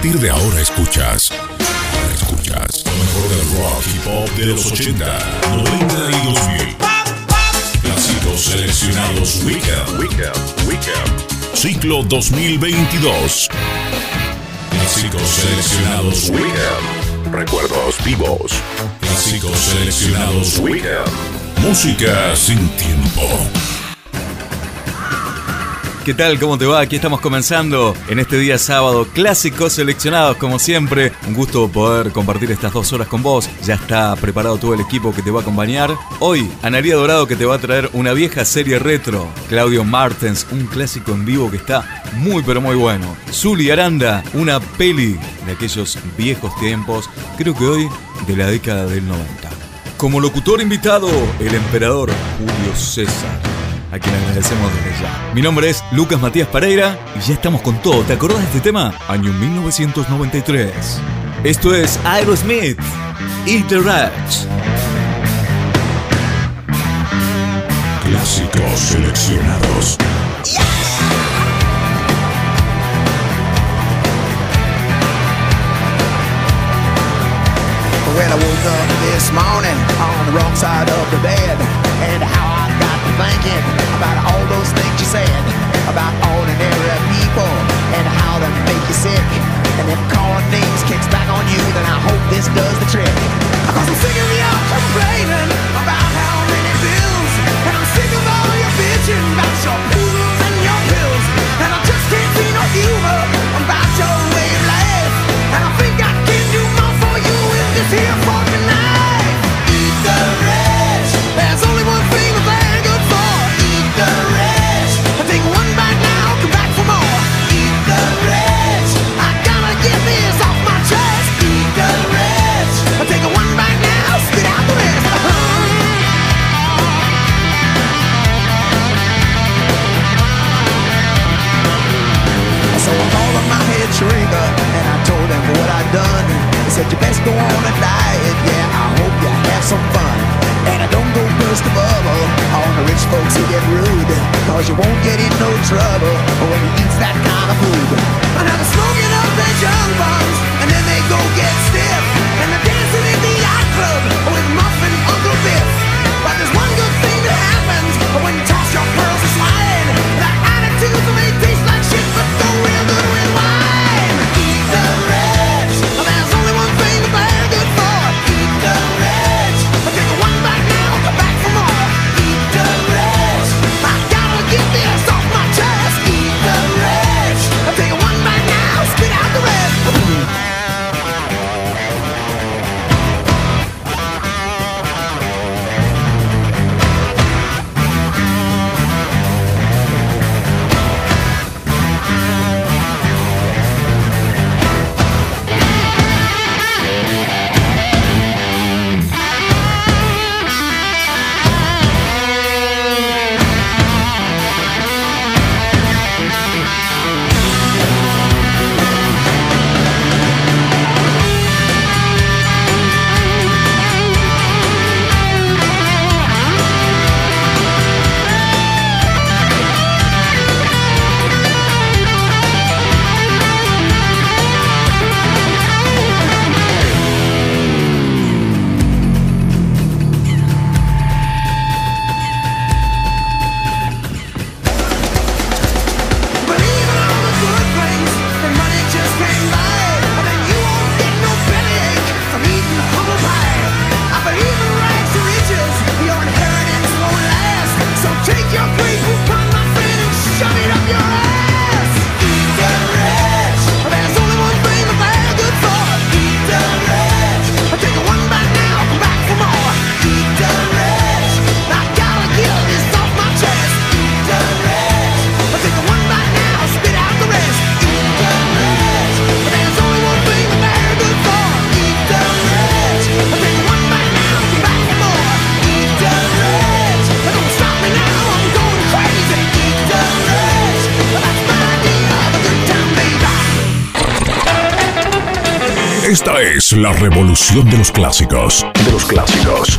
partir de ahora escuchas. Escuchas lo mejor del rock y pop de los 80, 90 y 2000. Clásicos seleccionados Weekend. Weekend. Weekend. Ciclo 2022. Clásicos seleccionados Weekend. Recuerdos vivos. Clásicos seleccionados Weekend. Música sin tiempo. ¿Qué tal? ¿Cómo te va? Aquí estamos comenzando en este día sábado. Clásicos seleccionados, como siempre. Un gusto poder compartir estas dos horas con vos. Ya está preparado todo el equipo que te va a acompañar. Hoy, Analia Dorado que te va a traer una vieja serie retro. Claudio Martens, un clásico en vivo que está muy pero muy bueno. Zully Aranda, una peli de aquellos viejos tiempos. Creo que hoy de la década del 90. Como locutor invitado, el emperador Julio César a quien agradecemos desde ya. Mi nombre es Lucas Matías Pereira y ya estamos con todo. ¿Te acordás de este tema? Año 1993. Esto es Aerosmith, Rats. Clásicos seleccionados. When I woke up this morning on the wrong side of the bed, and how I thinking about all those things you said about ordinary people and how they make you sick. And if calling names kicks back on you, then I hope this does the trick. Cause I'm sick of you complaining about how many bills, and I'm sick of all your bitching about your poodles and your pills, and I just can't see no humor about your way of life. And I think I can do more for you with this here fucking go on a diet, yeah, I hope you have some fun. And I don't go burst the bubble on the rich folks who get rude. Cause you won't get in no trouble when you eat that kind of food. They're smoking up their junk bongs la revolución de los clásicos. De los clásicos.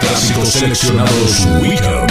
Clásicos seleccionados Weekend.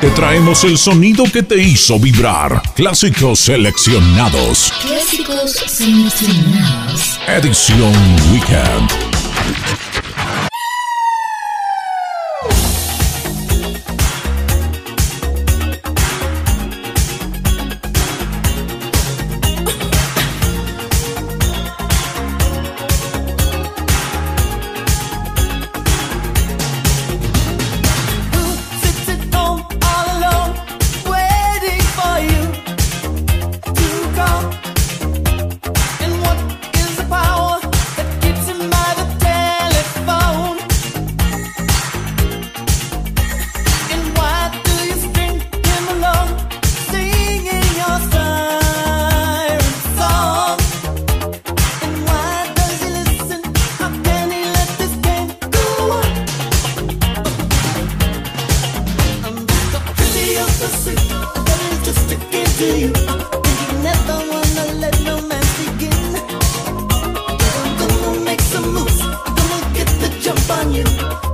Te traemos el sonido que te hizo vibrar. Clásicos seleccionados. Clásicos seleccionados. Edición Weekend. on you.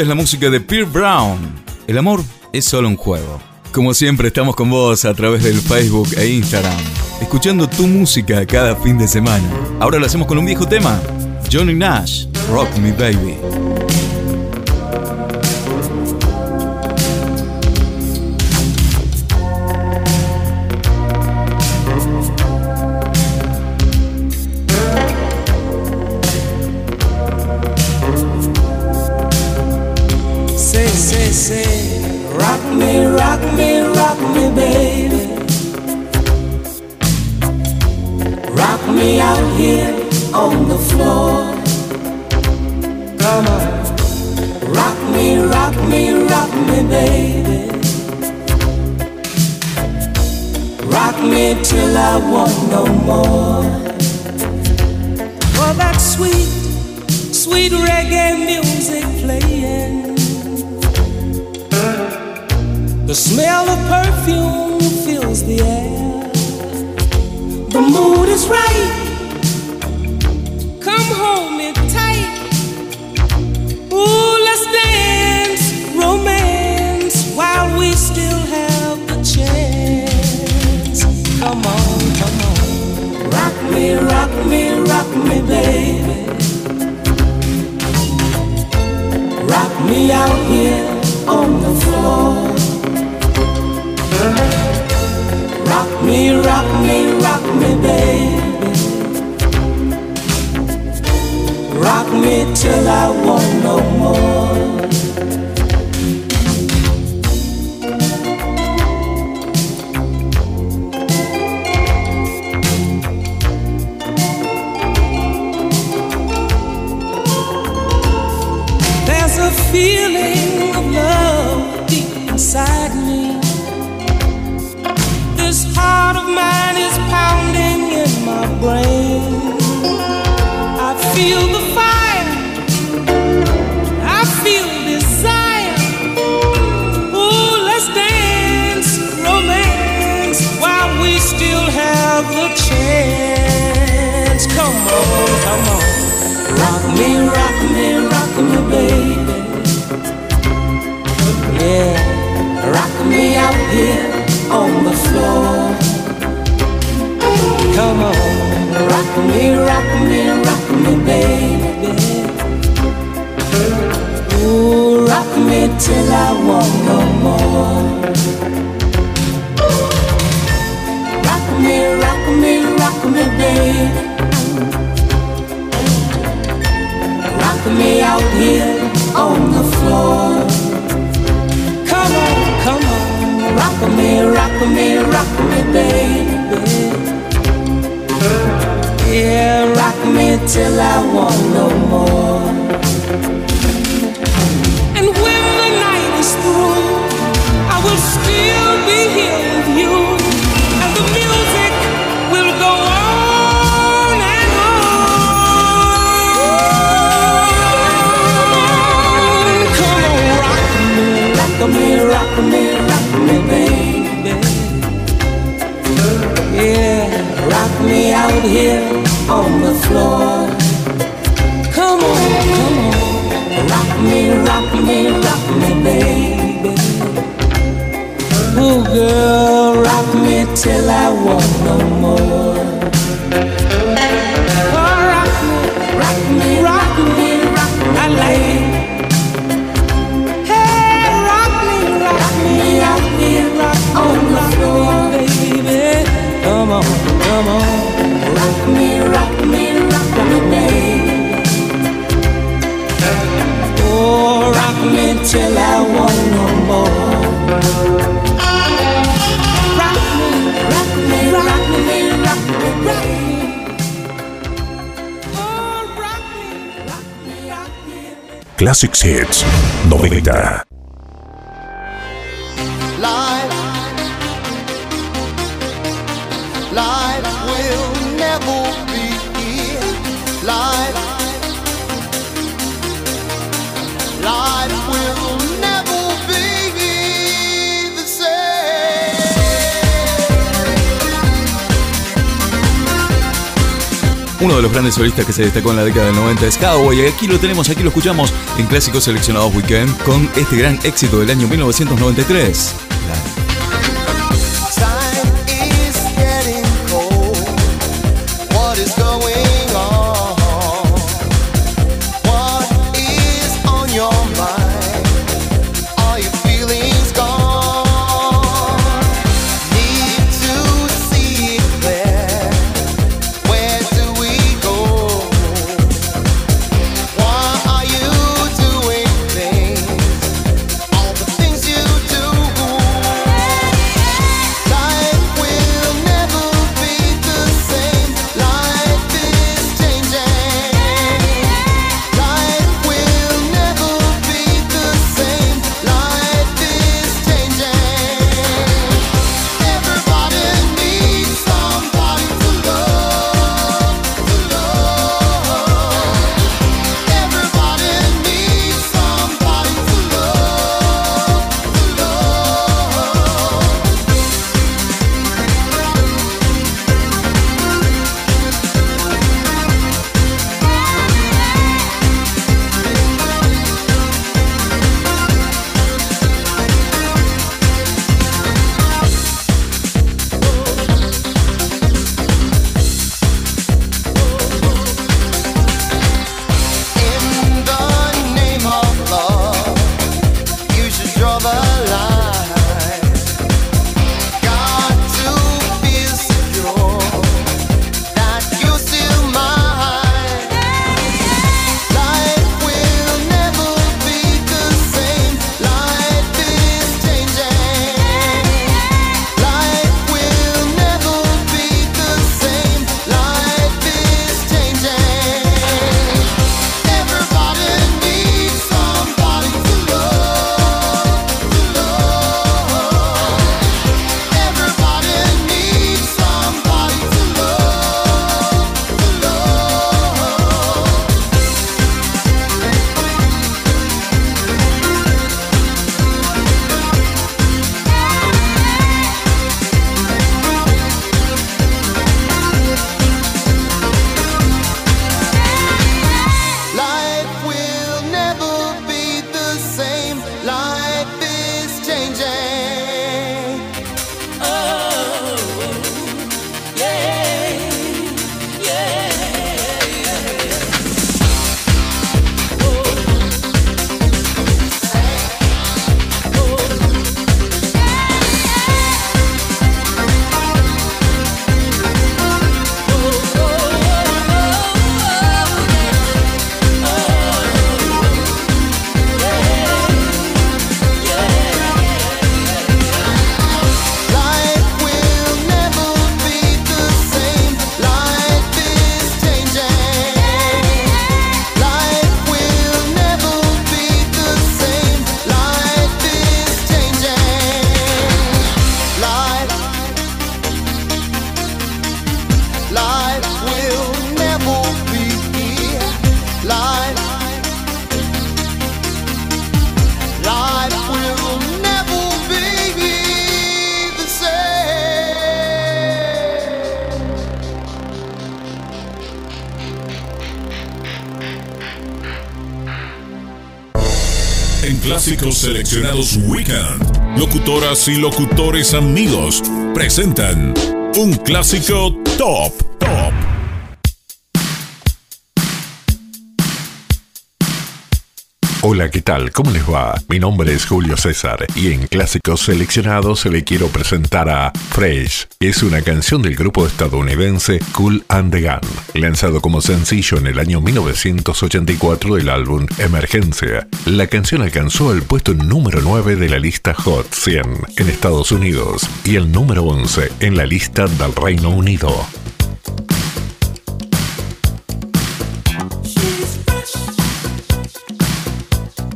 Es la música de Pierre Brown. El amor es solo un juego. Como siempre estamos con vos a través del Facebook e Instagram, escuchando tu música cada fin de semana. Ahora lo hacemos con un viejo tema, Johnny Nash, Rock Me Baby. Knock me out here on the floor. Come on. Rock me, rock me, rock me, baby. Rock me till I want no more. Oh, that sweet, sweet reggae music playing. The smell of perfume fills the air. The mood is right. Come hold me tight. Ooh, let's dance romance while we still have the chance. Come on, come on. Rock me, rock me, rock me, baby. Rock me out here on the floor. Rock me, rock me, baby. Rock me till I want no more. There's a feeling of love deep inside me. This heart of mine is my brain. I feel the fire. I feel desire. Ooh, let's dance romance while we still have the chance. Come on, come on. Rock me, rock me, rock me, baby. Yeah, rock me out here on the floor. Come on, rock me, rock me, rock me, baby. Ooh, rock me till I want no more. Rock me, rock me, rock me, baby. Rock me out here on the floor. Come on, come on, rock me, rock me, rock me, baby. Yeah, rock me till I want no more. And when the night is through, I will still be here with you, and the music will go on and on. Come on, rock me, rock me, rock me, rock me, out here on the floor. Come on, come on, rock me, rock me, rock me, baby. Ooh, girl, rock me till I want no more. Classics Hits 90. Life, life will never be. Life, life will Uno de los grandes solistas que se destacó en la década del 90 es Cowboy. Y aquí lo tenemos, aquí lo escuchamos en Clásicos Seleccionados Weekend con este gran éxito del año 1993. Seleccionados Weekend, locutoras y locutores amigos presentan un clásico top, top. Hola, ¿qué tal? ¿Cómo les va? Mi nombre es Julio César y en Clásicos Seleccionados le quiero presentar a Fresh. Es una canción del grupo estadounidense Cool and the Gun, lanzado como sencillo en el año 1984 del álbum Emergencia. La canción alcanzó el puesto número 9 de la lista Hot 100 en Estados Unidos y el número 11 en la lista del Reino Unido.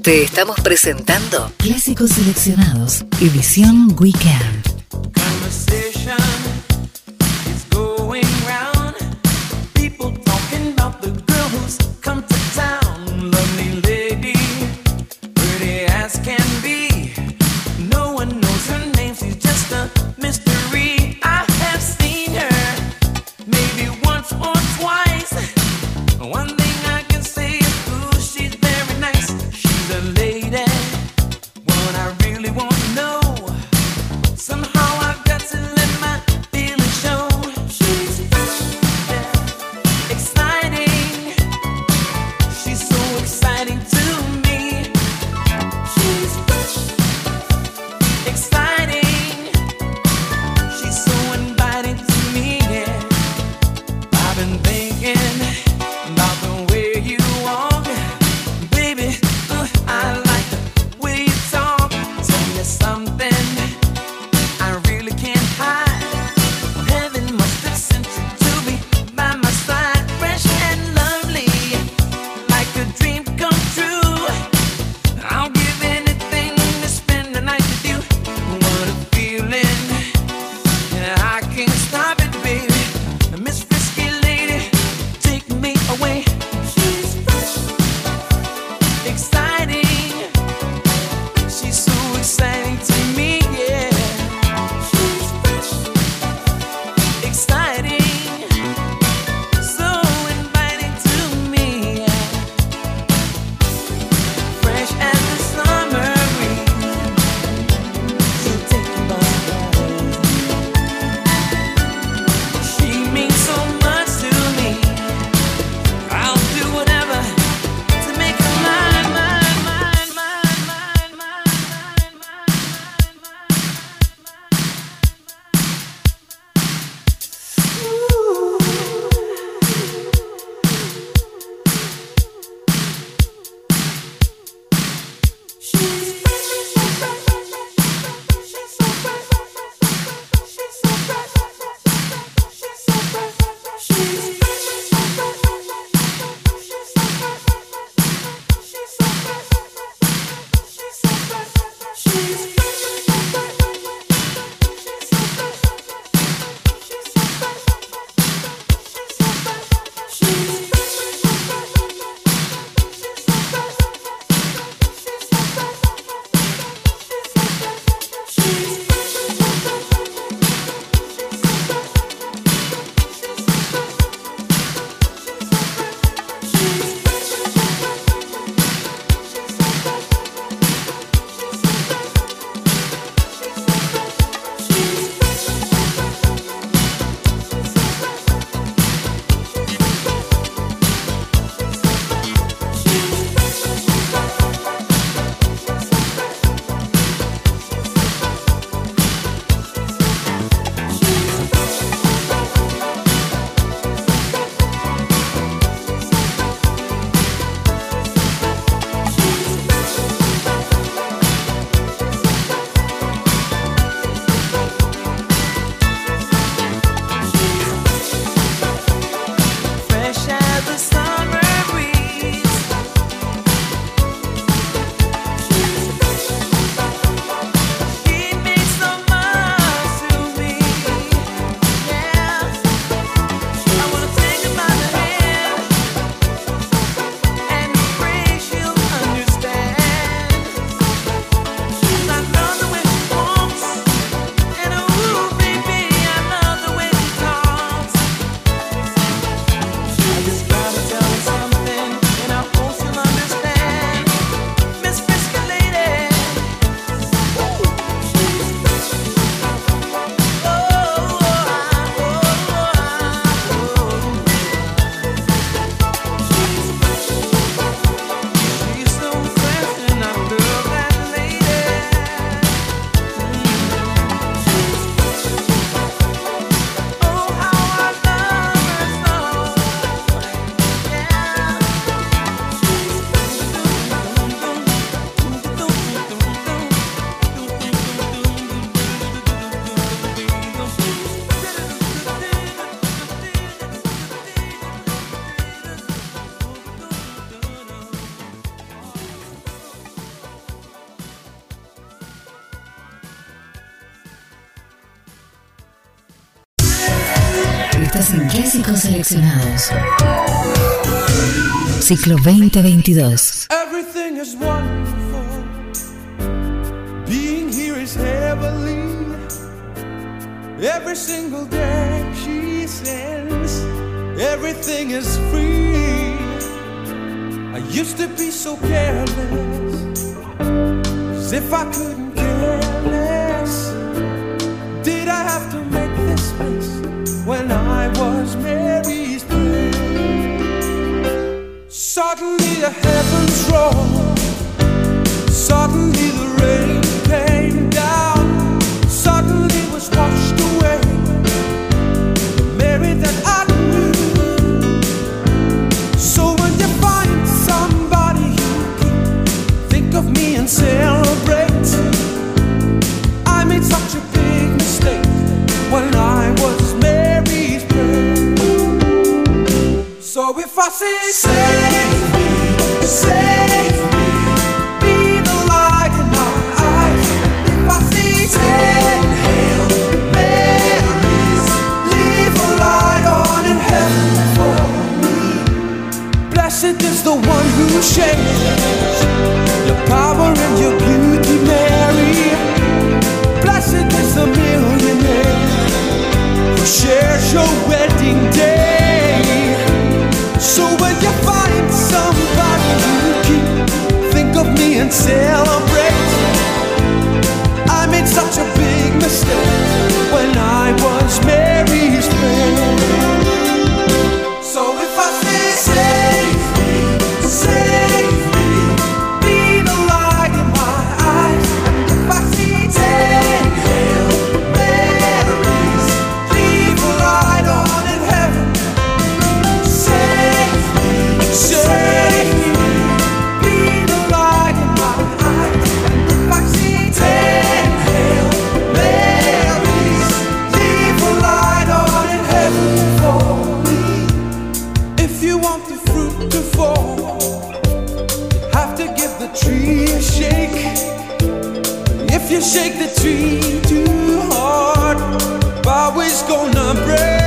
Te estamos presentando Clásicos seleccionados. Edición Weekend. Ciclo 2022. Everything is wonderful. Being here is heavenly. Every single day she. Everything is free. I used to be so careless. As if I couldn't care less. Did I have to make this mess when I was Mary's Suddenly the heavens roll. Suddenly the rain came down. Suddenly was washed away. Mary that I knew. So when you find somebody you think of me and celebrate. I made such a big mistake when I was Mary's friend. So if I say Blessed is the one who shares your power and your beauty, Mary. Blessed is the millionaire who shares your wedding day. So when you find somebody you keep, think of me and celebrate. I made such a big mistake tree too hard, bough is gonna break.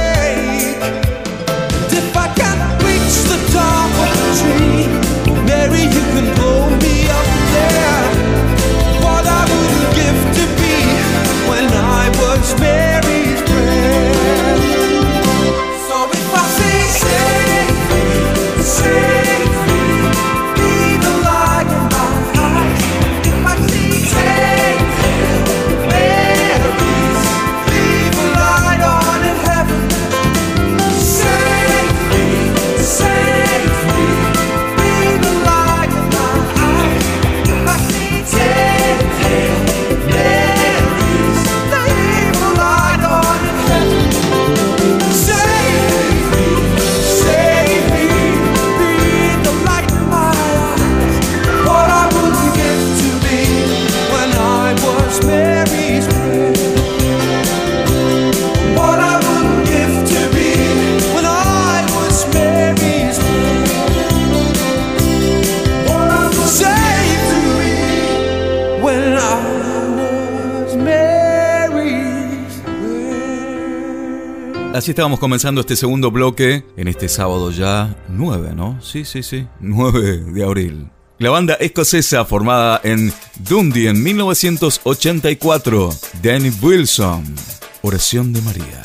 Así estábamos comenzando este segundo bloque en este sábado ya 9, ¿no? Sí, sí, sí, 9 de abril. La banda escocesa formada en Dundee en 1984, Danny Wilson, Oración de María.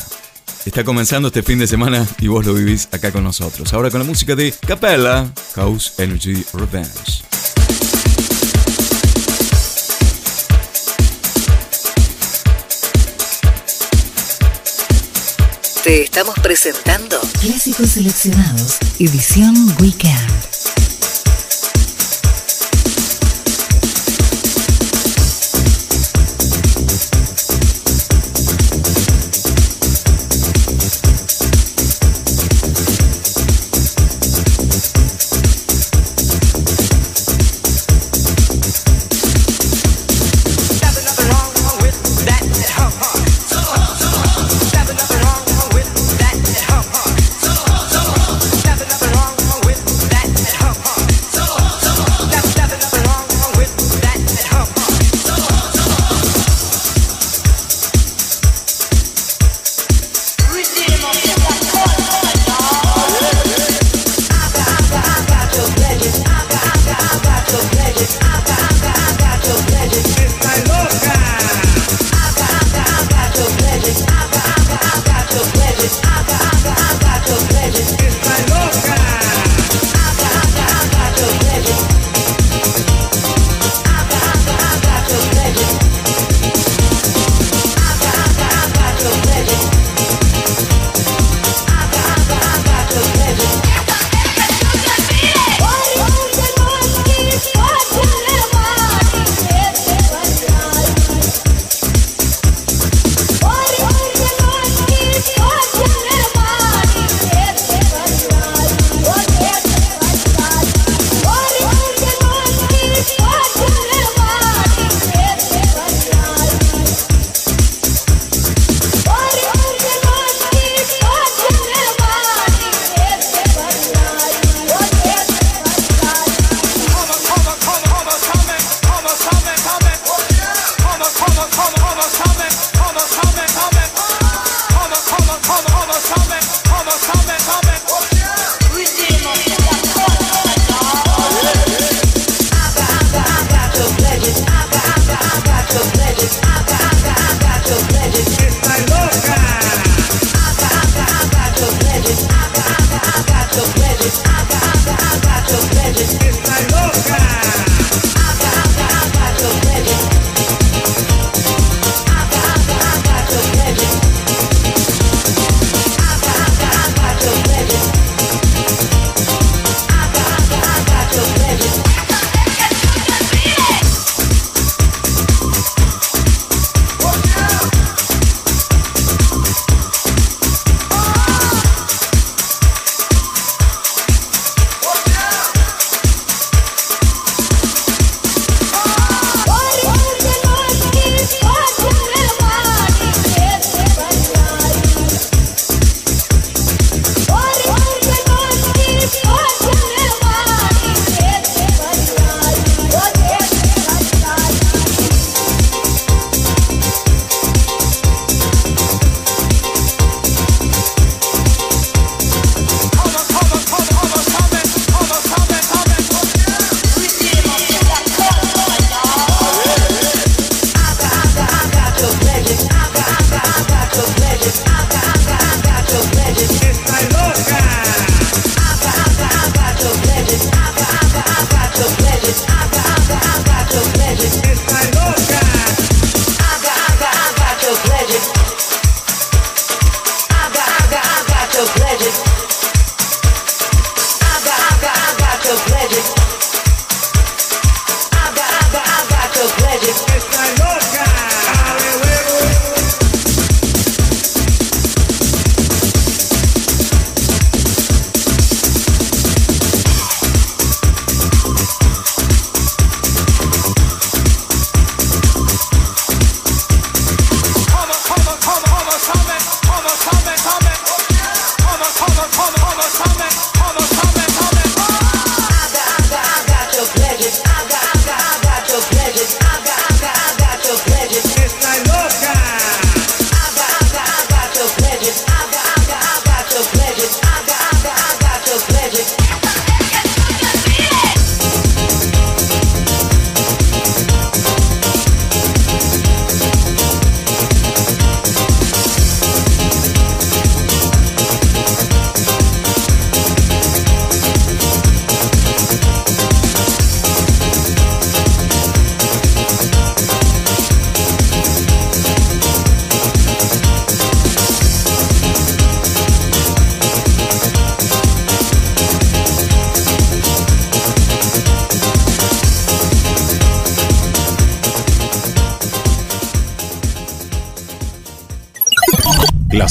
Está comenzando este fin de semana y vos lo vivís acá con nosotros. Ahora con la música de Capella, House Energy Revenge. Te estamos presentando Clásicos seleccionados. Edición Weekend.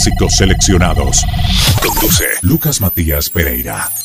Clásicos seleccionados. Conduce Lucas Matías Pereira.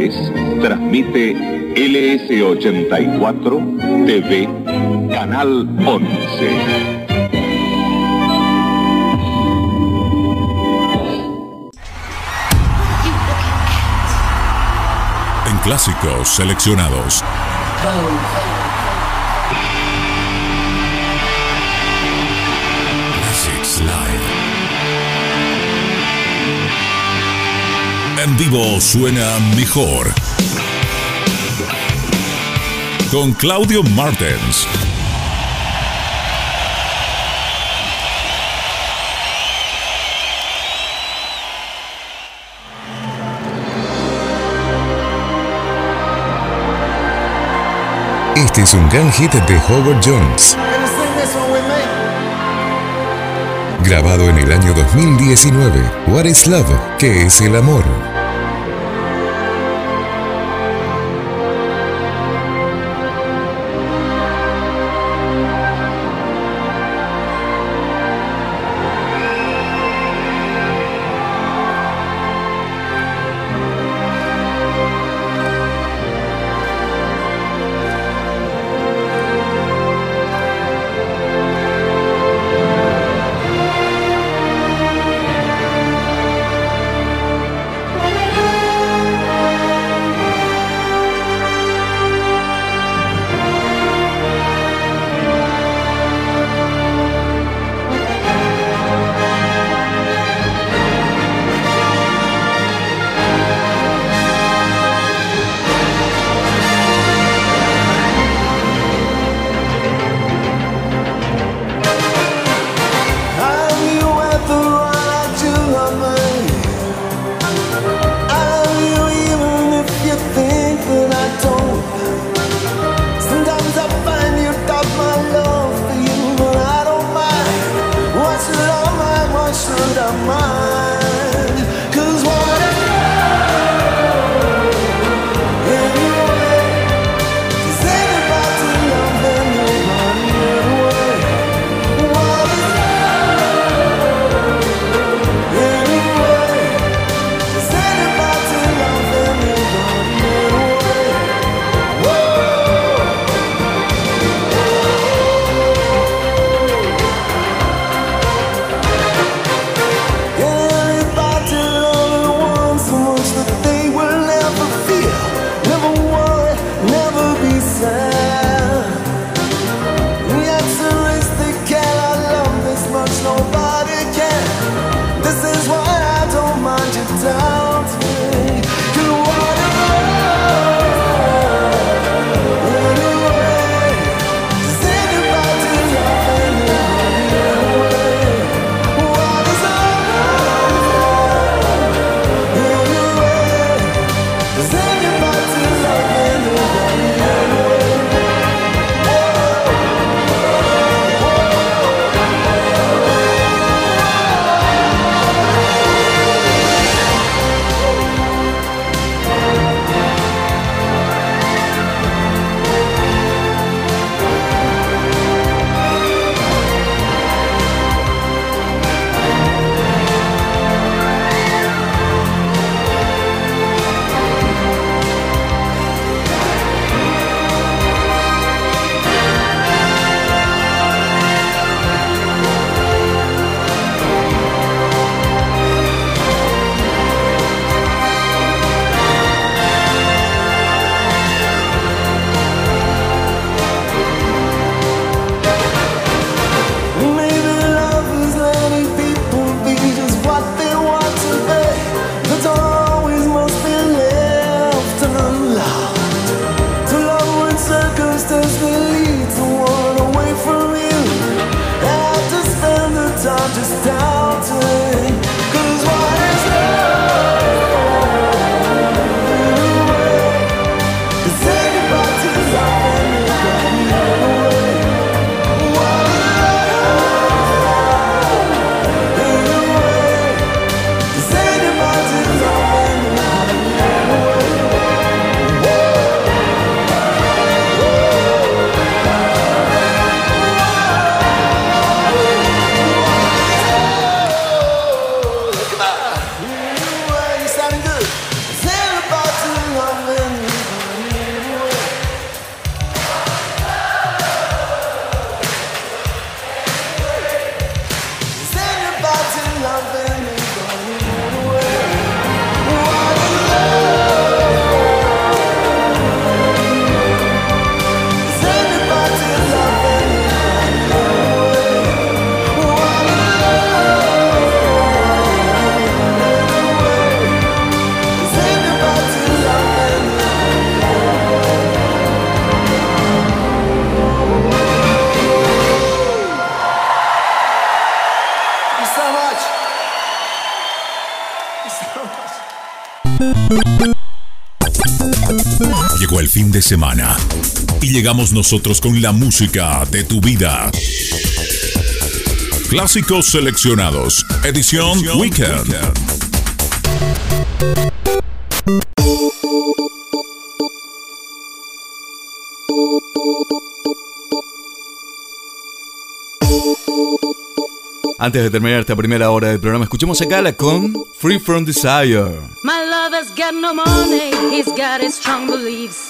Aires transmite LS84 TV, Canal 11. clásicos seleccionados. en vivo suena mejor. Con Claudio Martens. Este es un gran hit de Howard Jones. Grabado en el año 2019, What is Love? ¿Qué es el amor? sisters semana y llegamos nosotros con la música de tu vida. Clásicos seleccionados, edición Weekend. Antes de terminar esta primera hora del programa, escuchemos a Gala con Free From Desire. My lover's got no money, he's got his strong beliefs.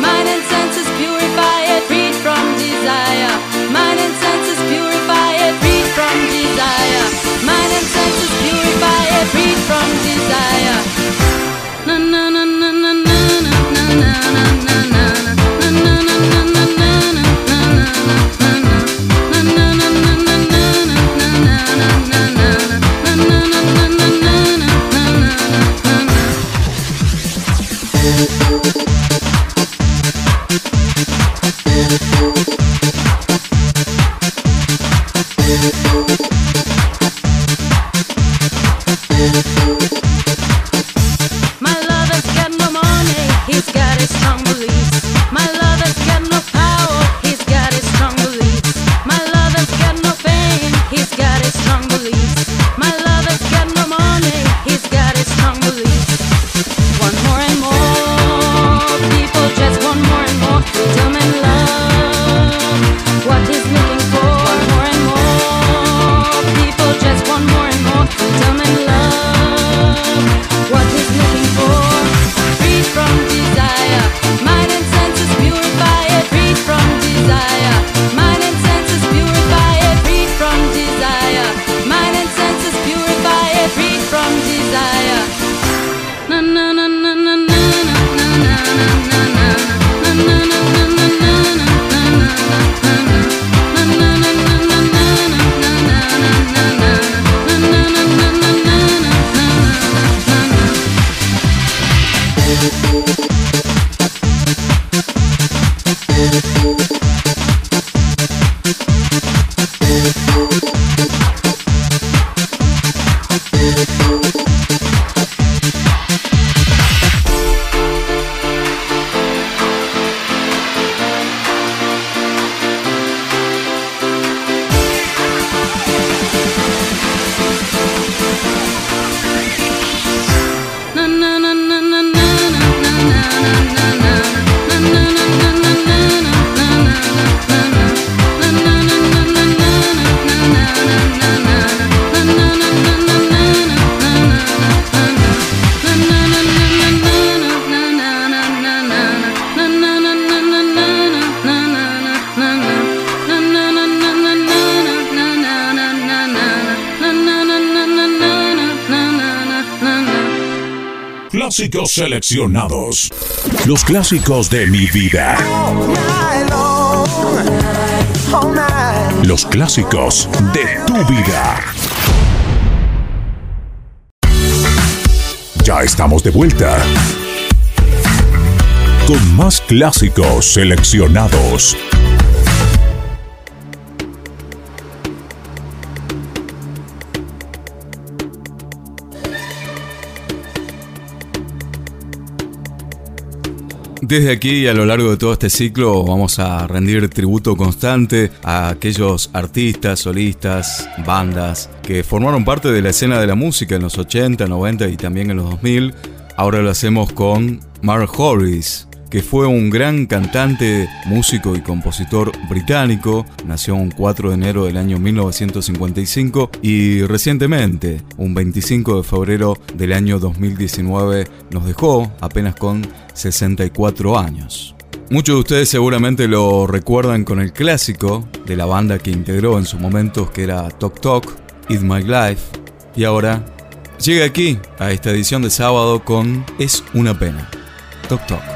mind and senses purify it, freed from desire, mind and senses purify it, freed from desire, mind and senses purify it, from desire. Na na na na na na na na na Clásicos seleccionados. Los clásicos de mi vida. Los clásicos de tu vida. Ya estamos de vuelta. Con más clásicos seleccionados. Desde aquí y a lo largo de todo este ciclo vamos a rendir tributo constante a aquellos artistas, solistas, bandas que formaron parte de la escena de la música en los 80, 90 y también en los 2000. Ahora lo hacemos con Mark Horis, que fue un gran cantante, músico y compositor británico. Nació un 4 de enero del año 1955 y recientemente, un 25 de febrero del año 2019, nos dejó apenas con 64 años. Muchos de ustedes seguramente lo recuerdan con el clásico de la banda que integró en sus momentos que era Tok Tok, Eat My Life, y ahora llega aquí a esta edición de sábado con Es una pena, Tok Tok.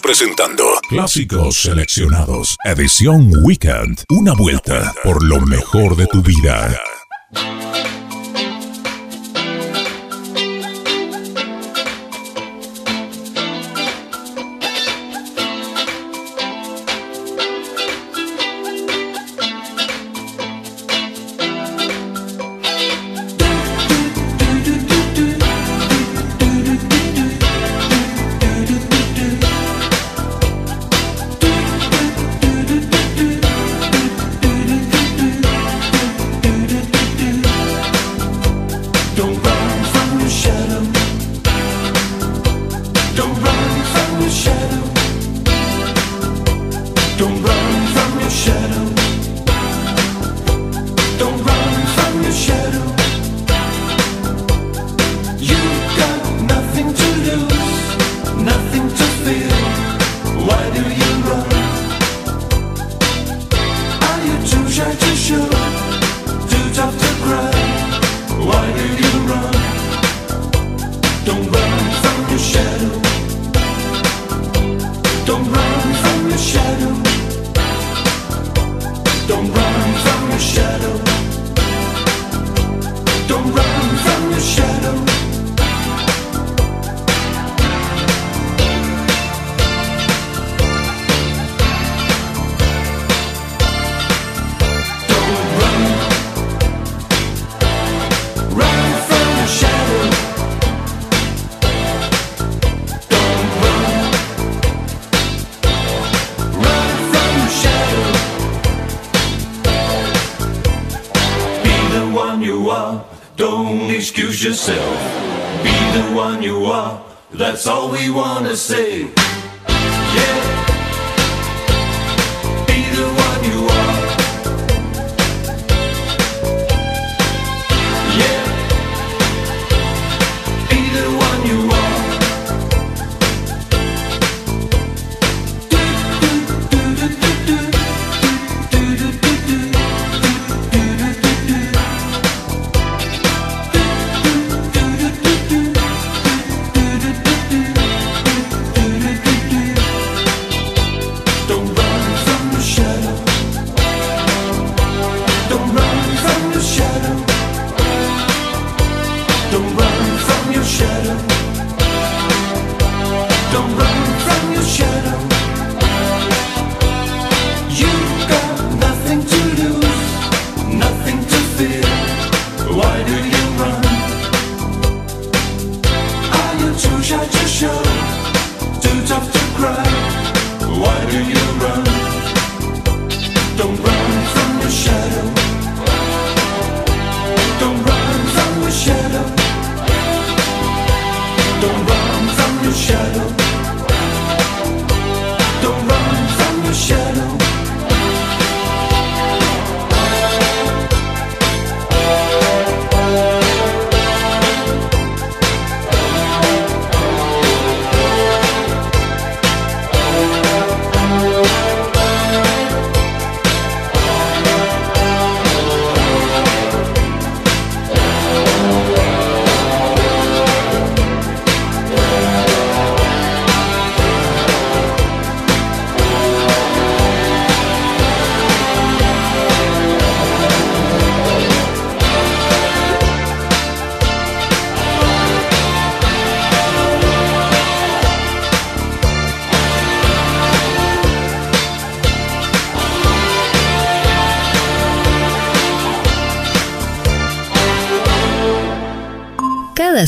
Presentando Clásicos Seleccionados, edición Weekend. Una vuelta por lo mejor de tu vida.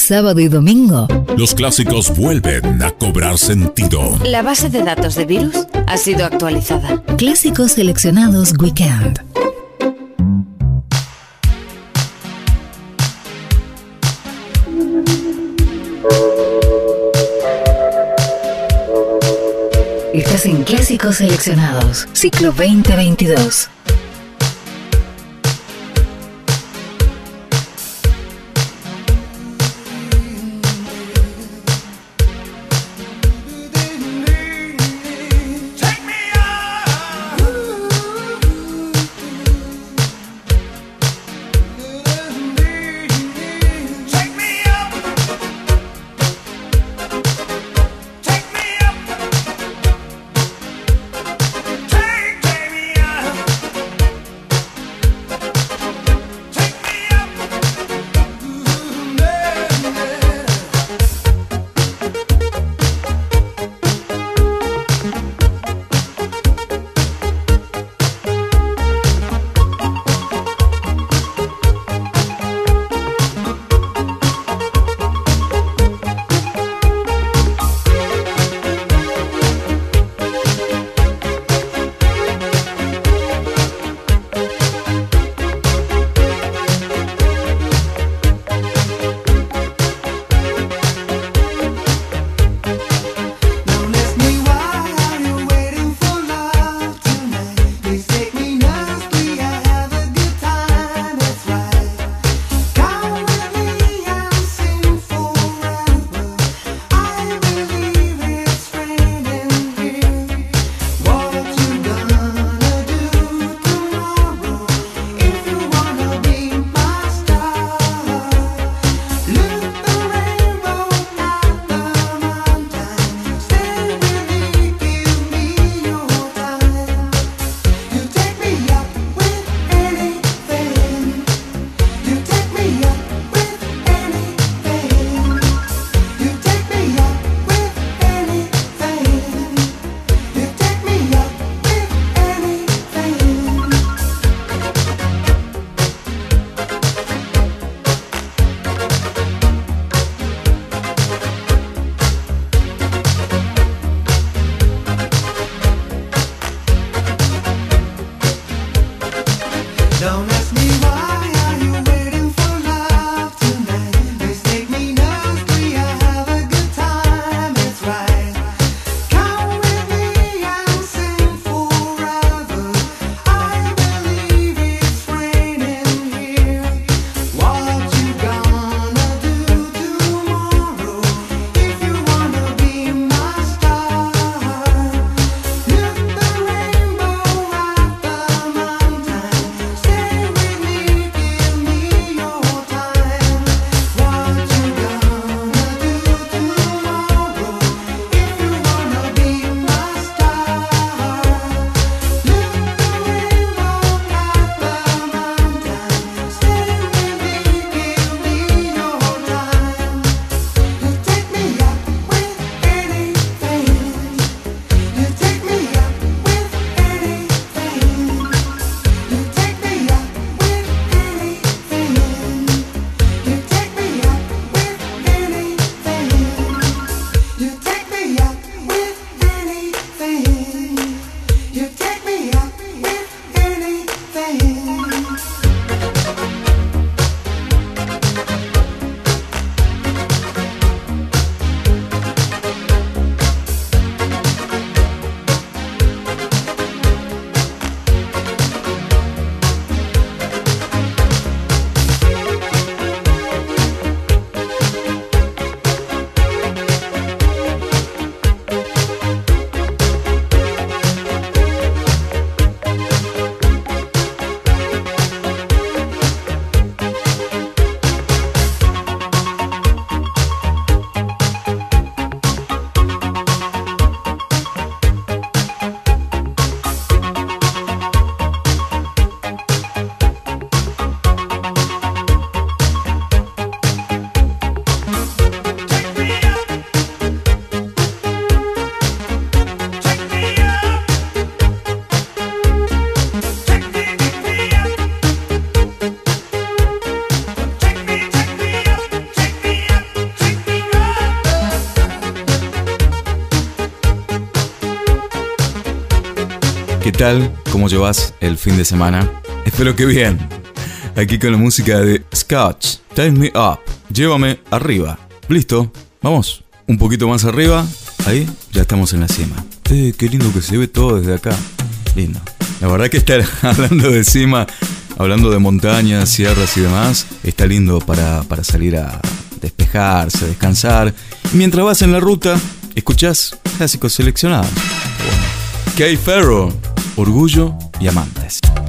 sábado y domingo. Los clásicos vuelven a cobrar sentido. La base de datos de virus ha sido actualizada. Clásicos seleccionados weekend. Estás en Clásicos Seleccionados, ciclo 2022. ¿Cómo llevas el fin de semana? Espero que bien. Aquí con la música de Scotch. Time me up. Llévame arriba. Listo. Vamos. Un poquito más arriba. Ahí. Ya estamos en la cima. Qué lindo que se ve todo desde acá. Lindo. La verdad que estar hablando de cima, hablando de montañas, sierras y demás, está lindo para, para salir a despejarse, descansar. Y mientras vas en la ruta, escuchás clásicos seleccionados. Bueno. Kay Ferro, Orgullo y.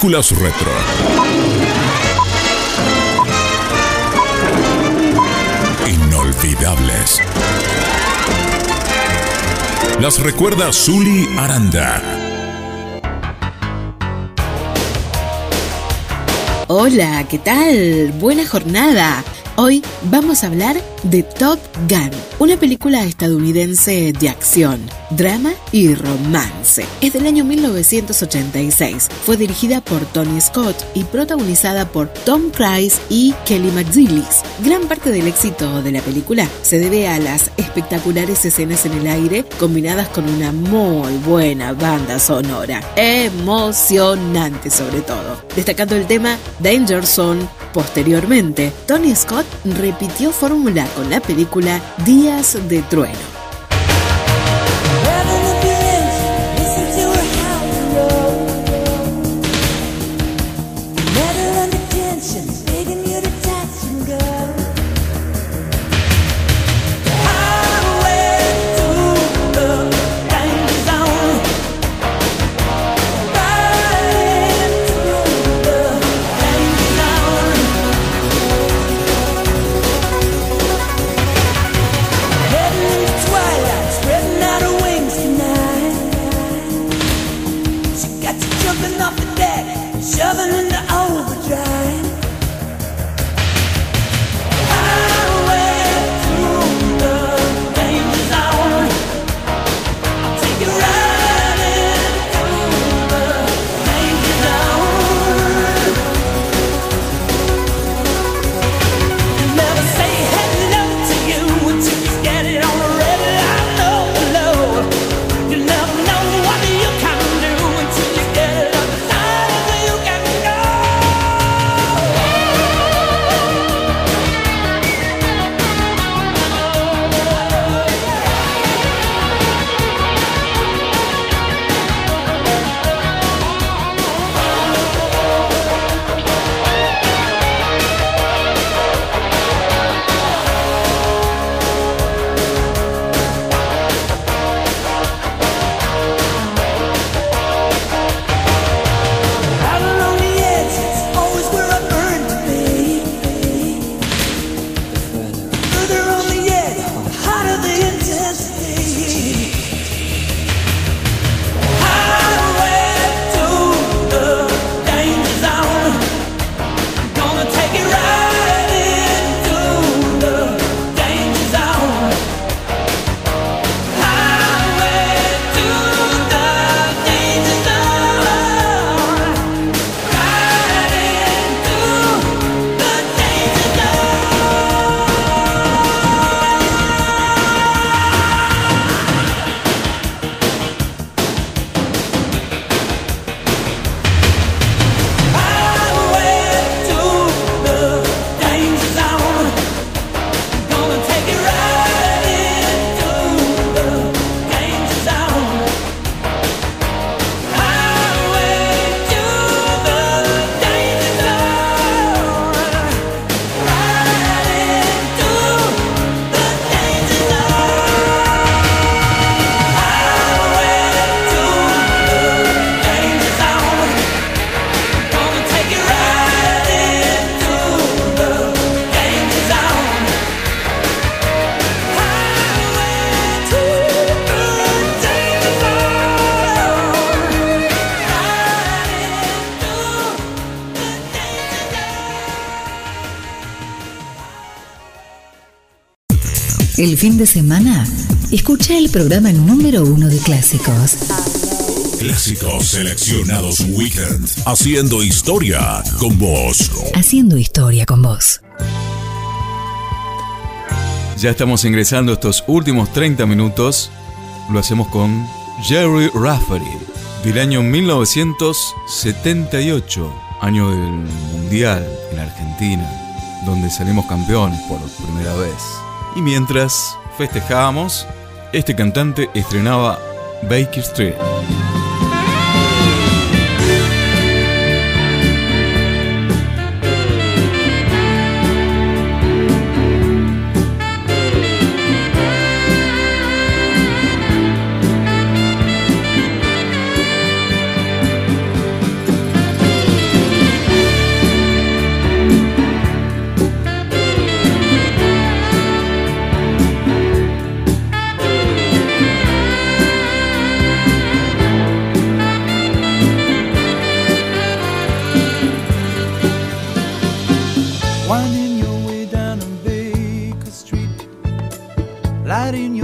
Películas retro. Inolvidables. Las recuerda Zully Aranda. Hola, ¿qué tal? Buena jornada. Hoy vamos a hablar de Top Gun, una película estadounidense de acción, drama y romance. Es del año 1986. Fue dirigida por Tony Scott y protagonizada por Tom Cruise y Kelly McGillis. Gran parte del éxito de la película se debe a las espectaculares escenas en el aire combinadas con una muy buena banda sonora. Emocionante sobre todo. Destacando el tema Danger Zone. Posteriormente, Tony Scott repitió fórmula con la película Días de Trueno. El fin de semana, escucha el programa número uno de clásicos. Clásicos seleccionados Weekend. Haciendo historia con vos. Haciendo historia con vos. Ya estamos ingresando estos últimos 30 minutos. Lo hacemos con Jerry Rafferty, del año 1978, año del Mundial en Argentina, donde salimos campeones por primera vez. Y mientras festejábamos, este cantante estrenaba Baker Street. light in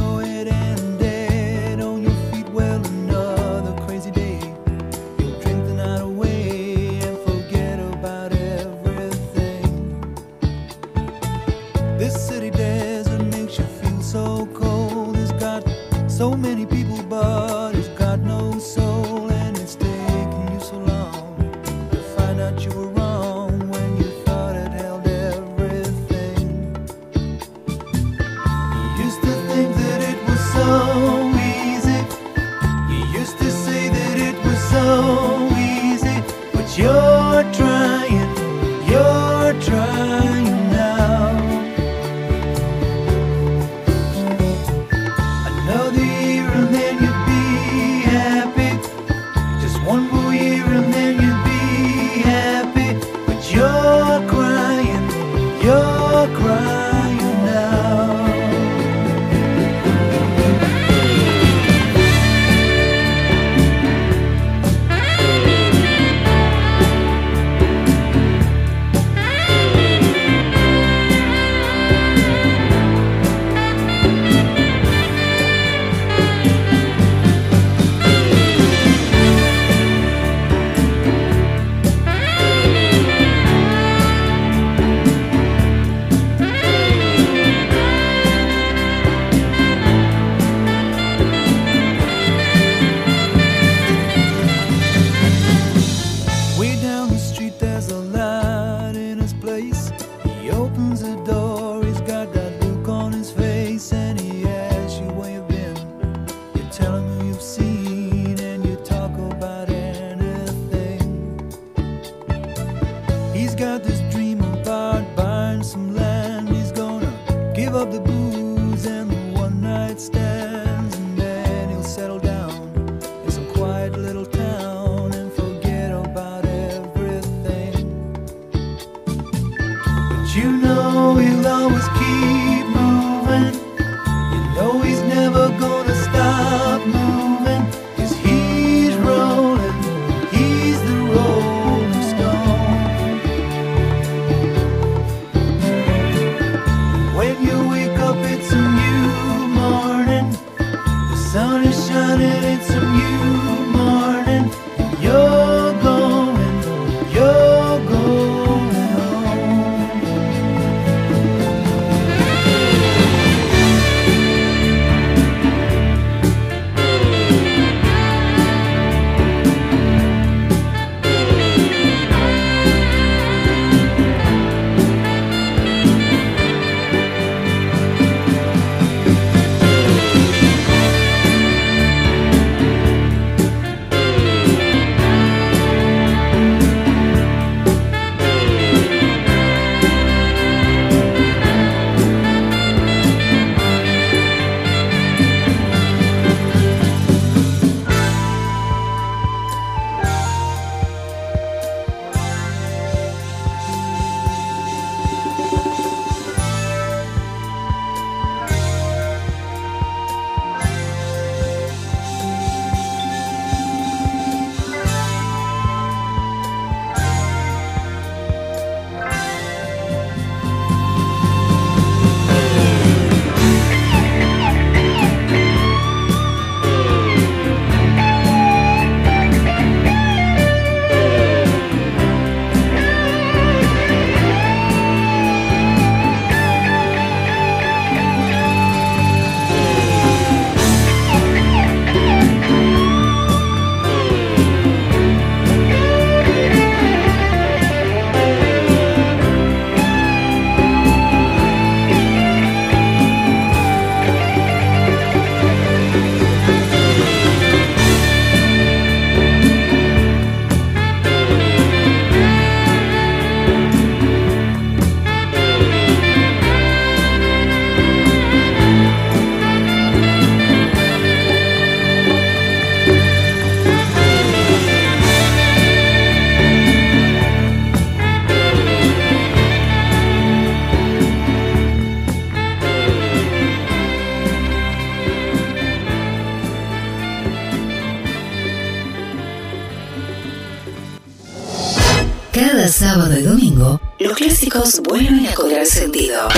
clásicos vuelven a cobrar sentido.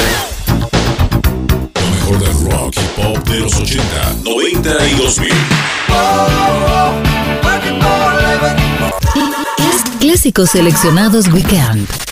Lo mejor del rock y pop de los 80, 90 y 2000. Clásicos seleccionados Weekend.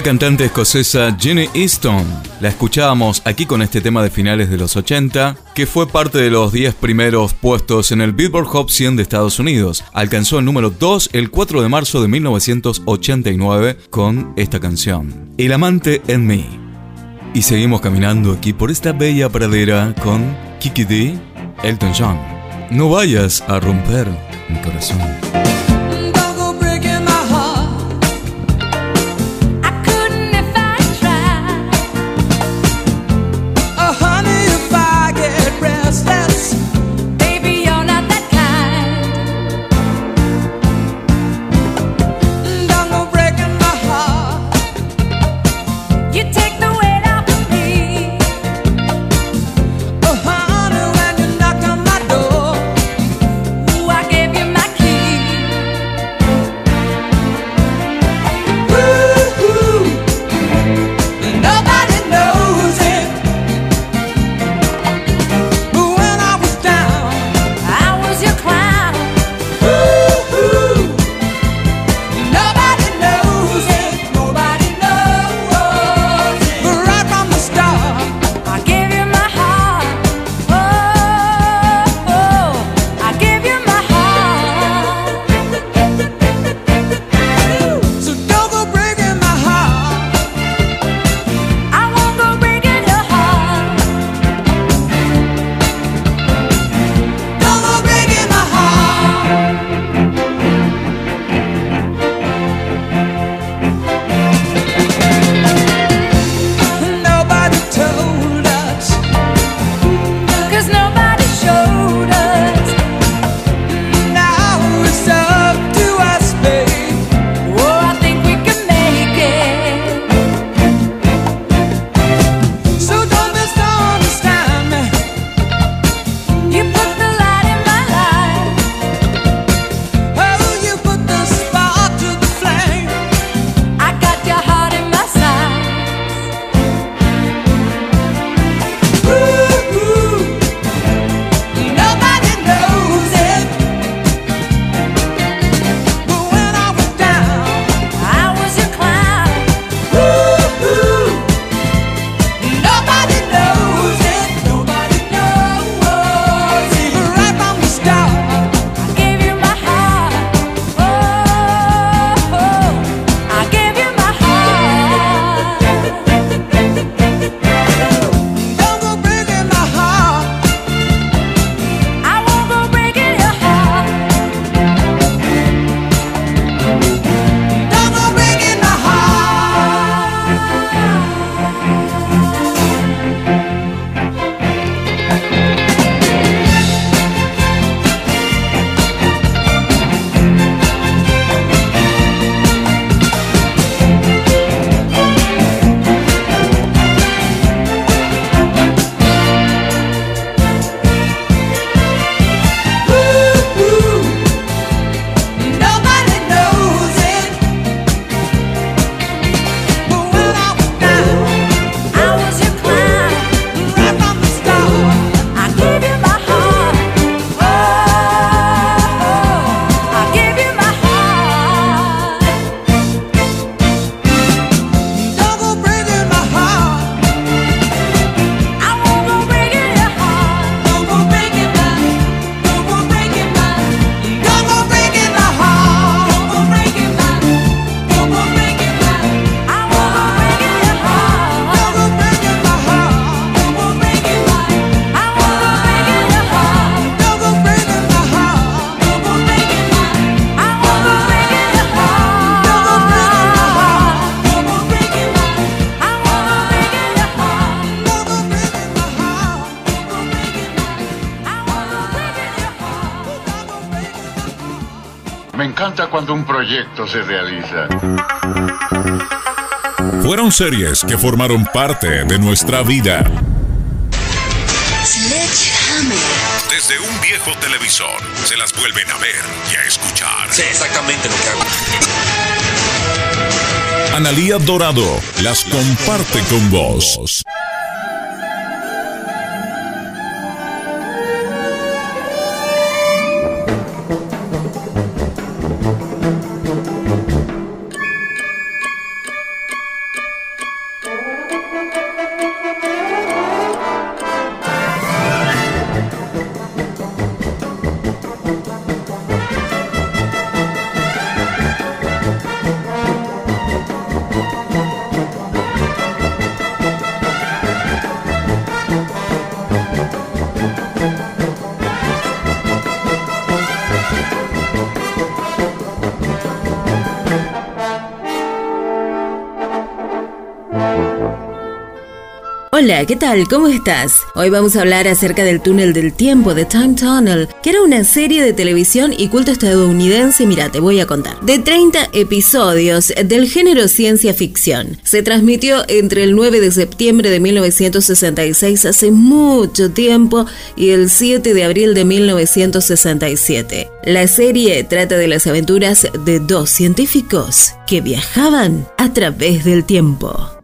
La cantante escocesa Jenny Easton. La escuchábamos aquí con este tema de finales de los 80, que fue parte de los 10 primeros puestos en el Billboard Hot 100 de Estados Unidos. Alcanzó el número 2 el 4 de marzo de 1989 con esta canción, El amante en mí. Y seguimos caminando aquí por esta bella pradera con Kiki D, Elton John. No vayas a romper mi corazón. se realiza. Fueron series que formaron parte de nuestra vida. Desde un viejo televisor se las vuelven a ver y a escuchar. Sé exactamente lo que hago. Analía Dorado las comparte con vos. ¿Qué tal? ¿Cómo estás? Hoy vamos a hablar acerca del túnel del tiempo, de Time Tunnel, que era una serie de televisión y culto estadounidense, mira, te voy a contar, de 30 episodios del género ciencia ficción. Se transmitió entre el 9 de septiembre de 1966, hace mucho tiempo, y el 7 de abril de 1967. La serie trata de las aventuras de dos científicos que viajaban a través del tiempo.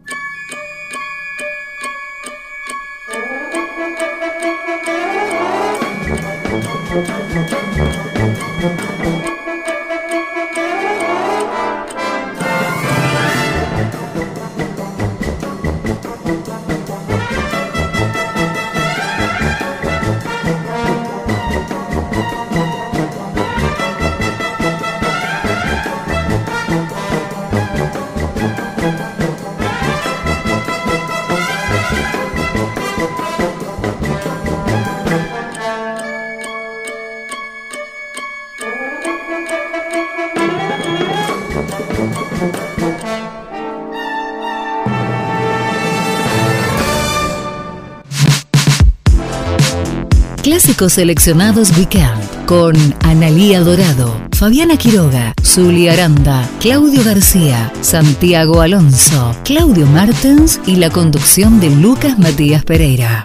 Clásicos seleccionados Weekend con Analía Dorado, Fabiana Quiroga, Zuli Aranda, Claudio García, Santiago Alonso, Claudio Martens y la conducción de Lucas Matías Pereira.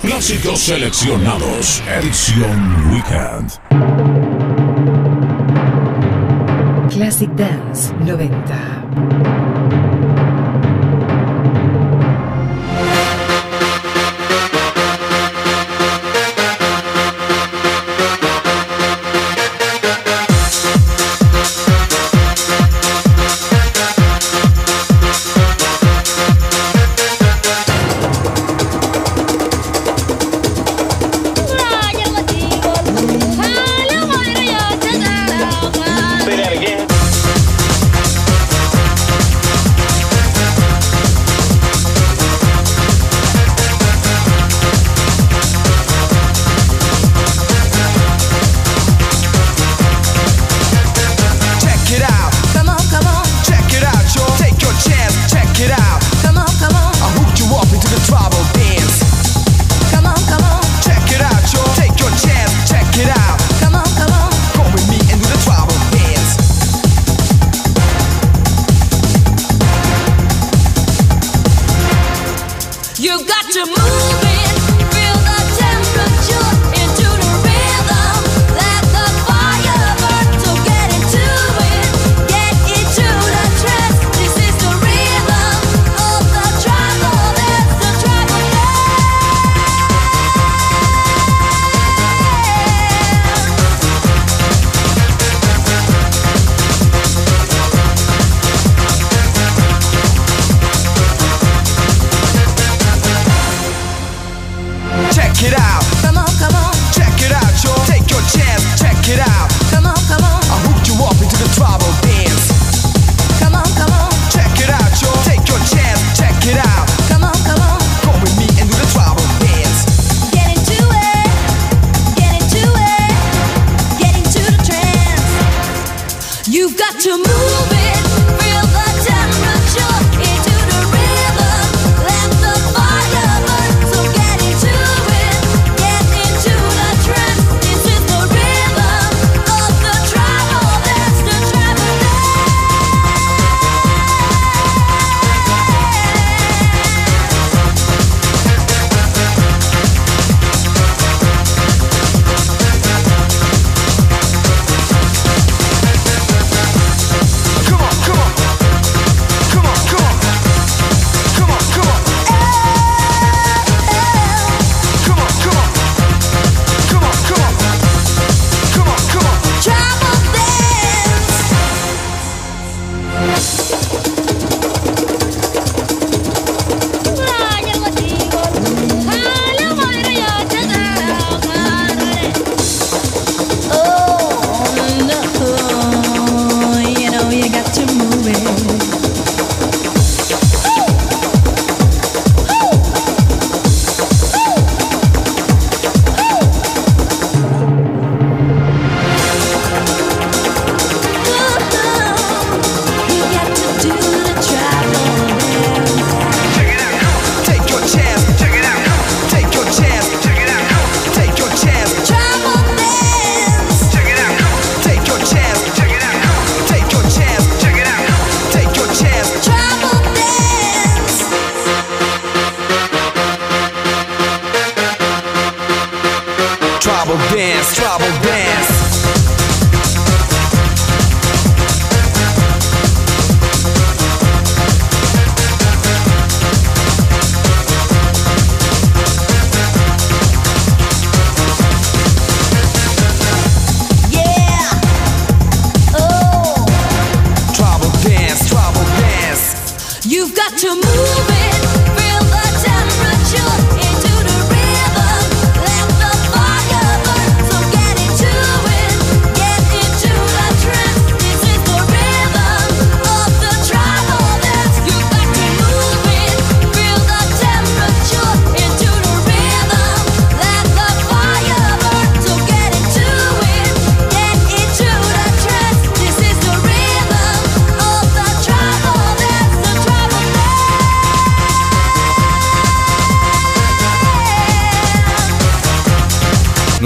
Clásicos seleccionados, edición Weekend. Classic Dance 90.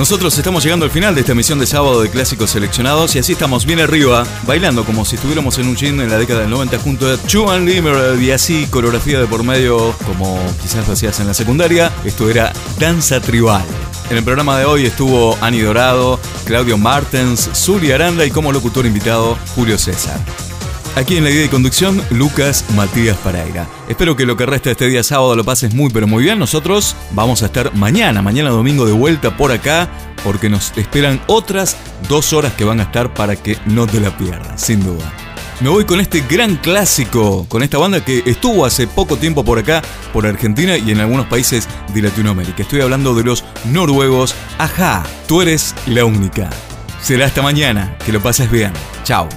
Nosotros estamos llegando al final de esta emisión de sábado de clásicos seleccionados y así estamos bien arriba, bailando como si estuviéramos en un gym en la década del 90 junto a Chuan Limer y así coreografía de por medio como quizás lo hacías en la secundaria. Esto era danza tribal. En el programa de hoy estuvo Ani Dorado, Claudio Martens, Zuli Aranda y como locutor invitado Julio César. Aquí en la idea de conducción, Lucas Matías Pareira. Espero que lo que resta este día sábado lo pases muy pero muy bien. Nosotros vamos a estar mañana, mañana domingo de vuelta por acá, porque nos esperan otras dos horas que van a estar para que no te la pierdas, sin duda. Me voy con este gran clásico, con esta banda que estuvo hace poco tiempo por acá, por Argentina y en algunos países de Latinoamérica. Estoy hablando de los noruegos. Ajá, tú eres la única. Será hasta mañana, que lo pases bien. Chao.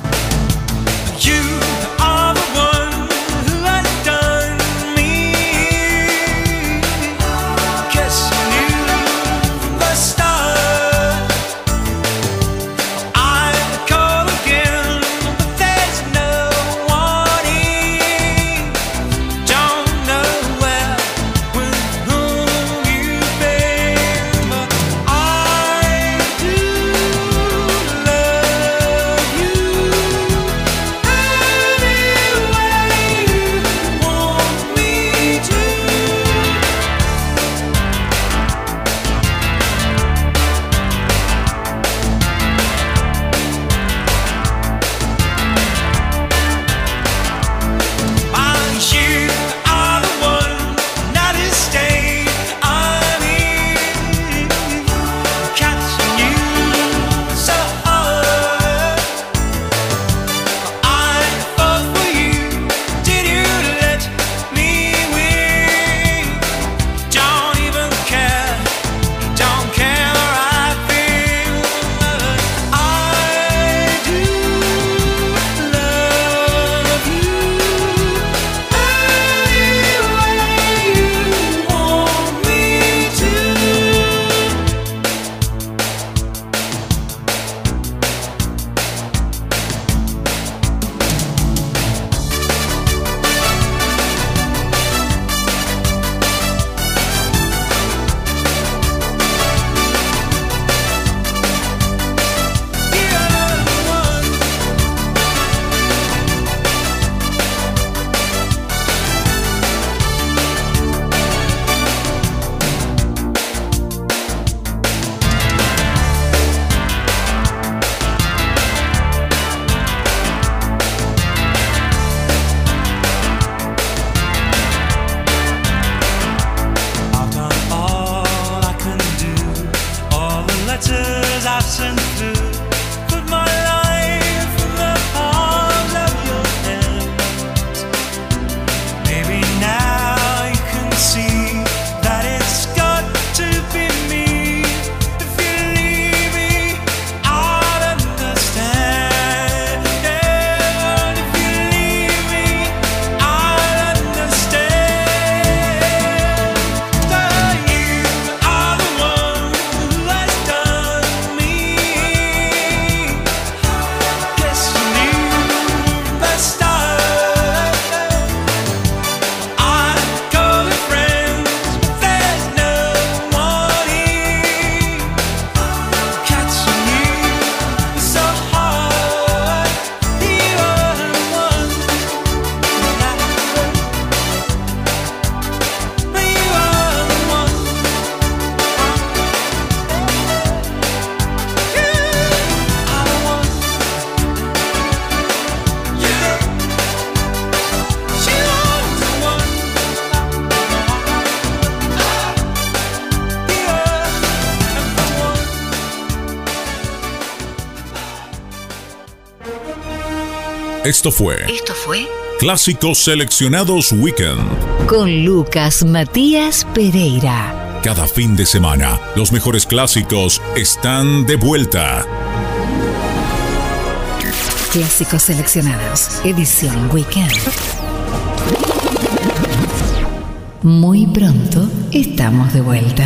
Esto fue Esto fue Clásicos Seleccionados Weekend. con Lucas Matías Pereira. Cada fin de semana, los mejores clásicos están de vuelta. Clásicos seleccionados. Edición Weekend. Muy pronto estamos de vuelta.